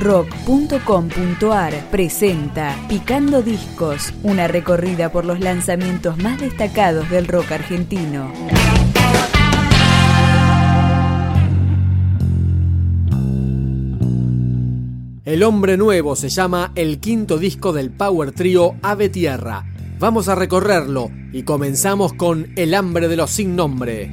rock.com.ar presenta Picando Discos, una recorrida por los lanzamientos más destacados del rock argentino. El Hombre Nuevo se llama el quinto disco del Power Trio Ave Tierra. Vamos a recorrerlo y comenzamos con El Hambre de los Sin Nombre.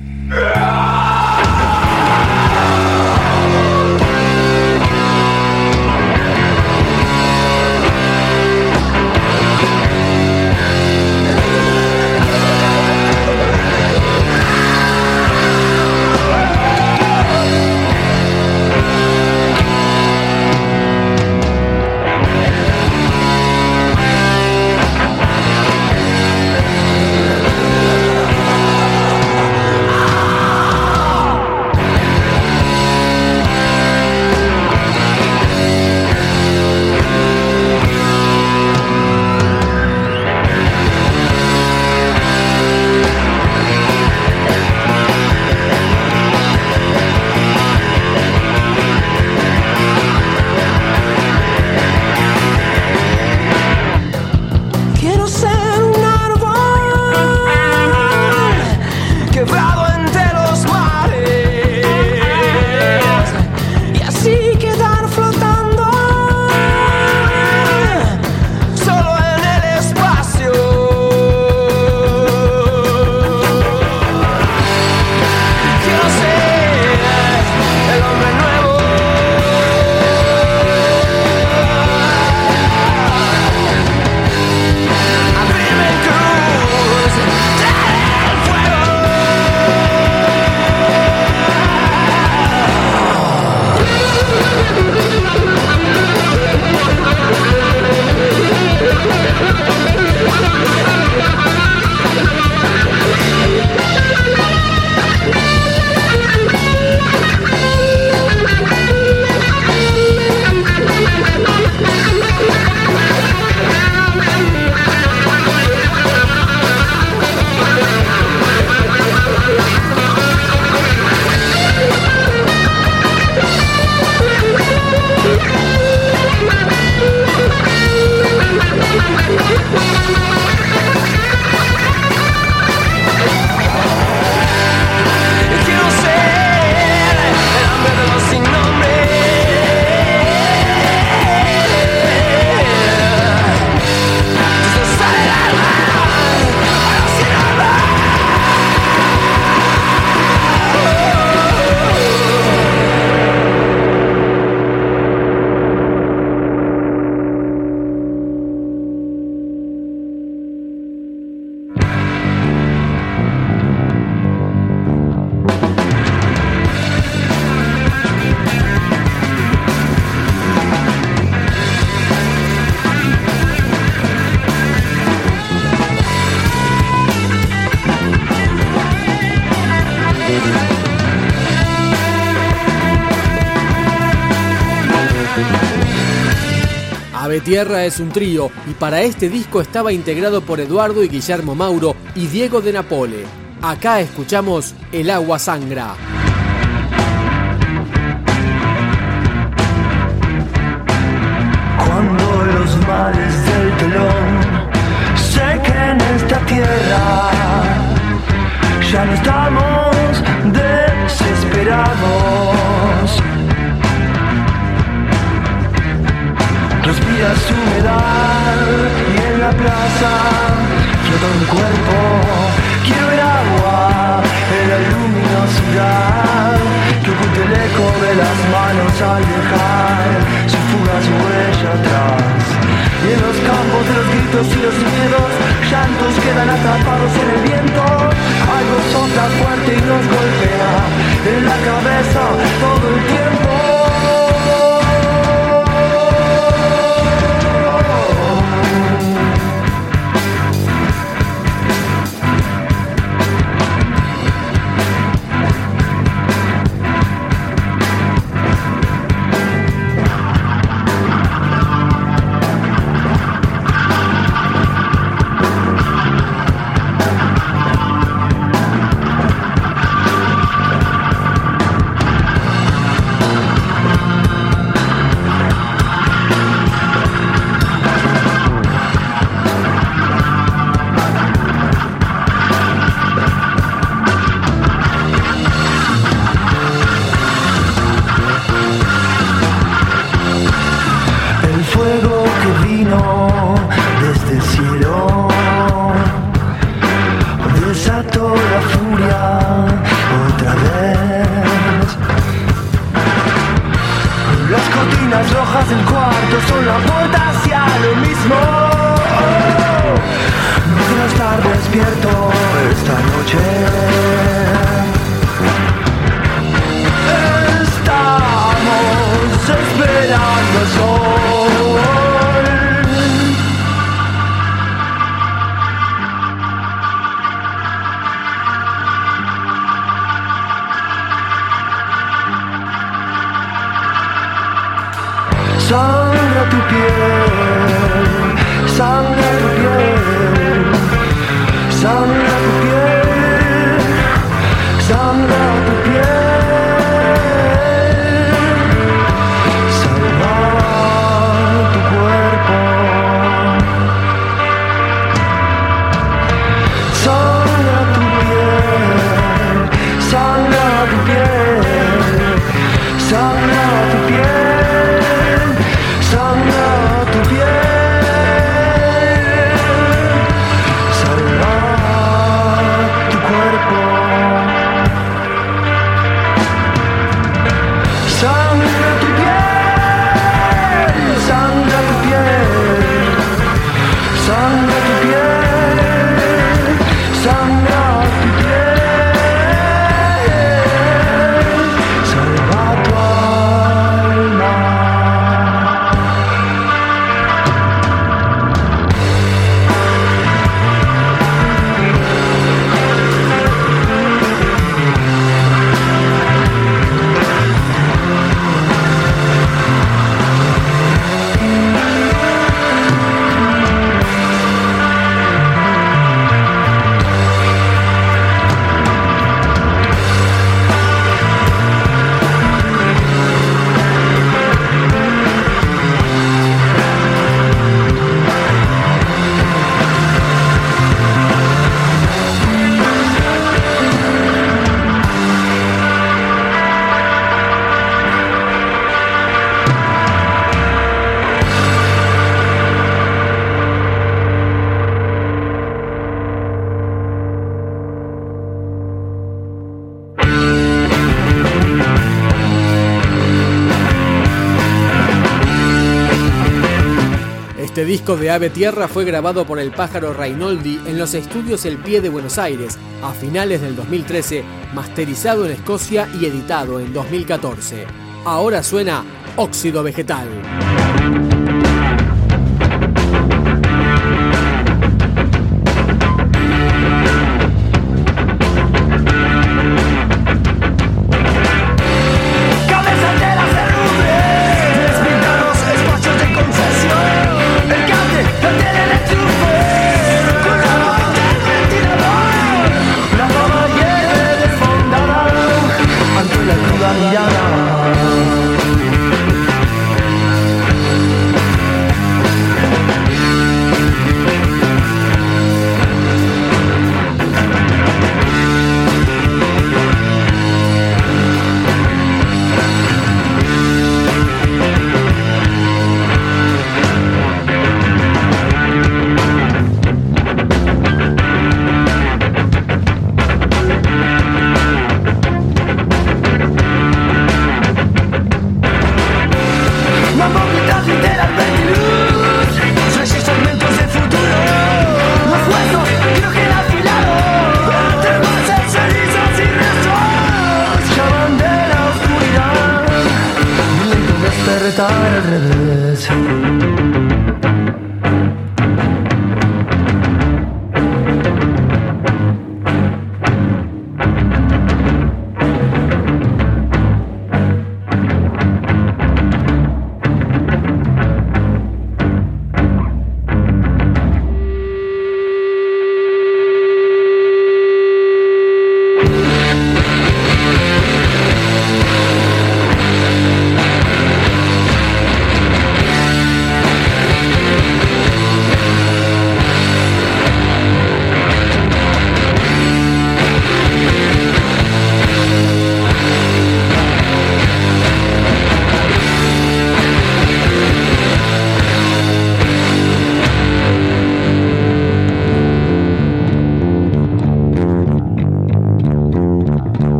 Tierra es un trío y para este disco estaba integrado por Eduardo y Guillermo Mauro y Diego de Napole. Acá escuchamos El agua sangra. Cuando los mares del telón sequen esta tierra, ya no estamos desesperados. Respira su humedad y en la plaza flota un cuerpo. Quiero sangra tu piel, sangra disco de Ave Tierra fue grabado por el pájaro Rainoldi en los estudios El Pie de Buenos Aires a finales del 2013, masterizado en Escocia y editado en 2014. Ahora suena óxido vegetal. heart of the earth.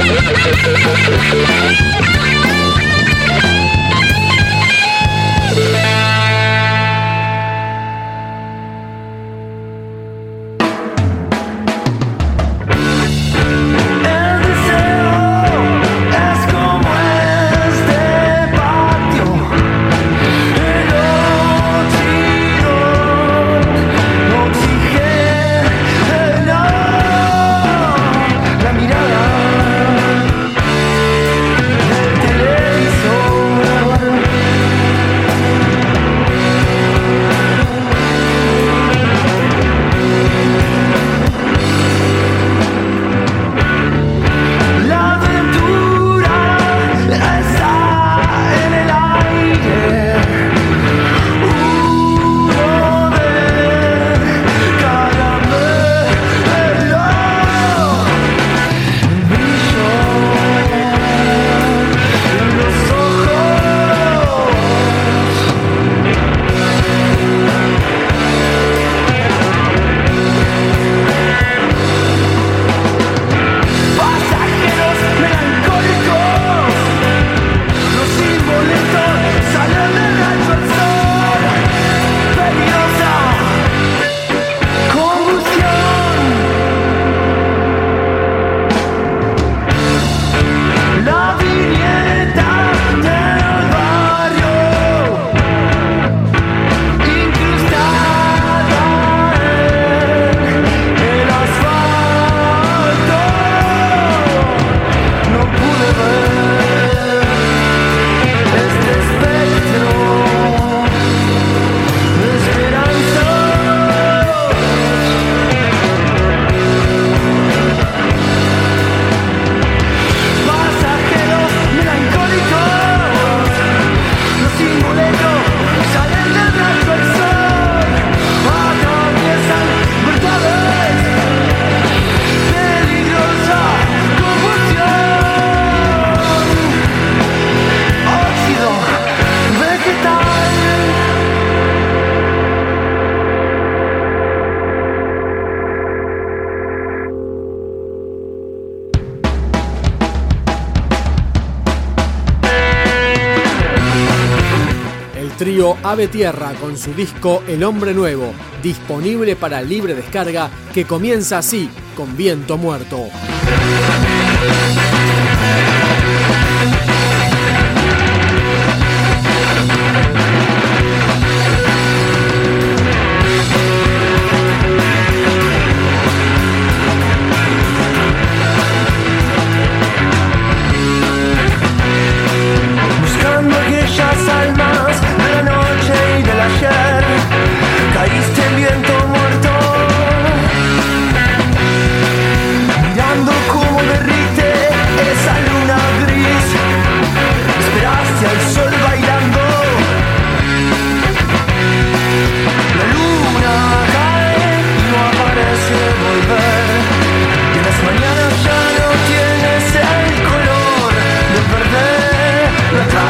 Thank you. Ave Tierra con su disco El Hombre Nuevo, disponible para libre descarga, que comienza así, con viento muerto. Entra las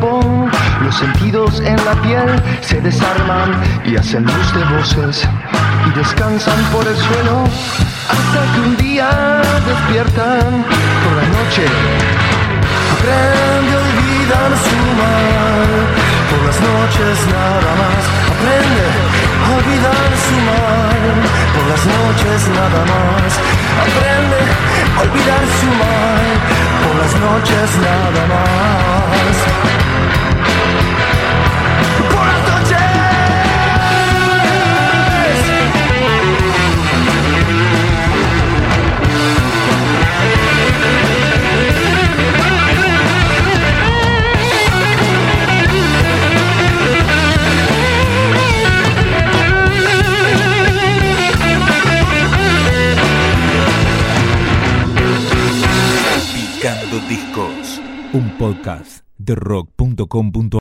los sentidos en la piel se desarman y hacen luz de voces y descansan por el suelo hasta que un día despiertan por la noche. Aprende a olvidar su mal, por las noches nada más. Aprende a olvidar su mal, por las noches nada más. Aprende a olvidar su mal, por las noches nada más. rock.com.ar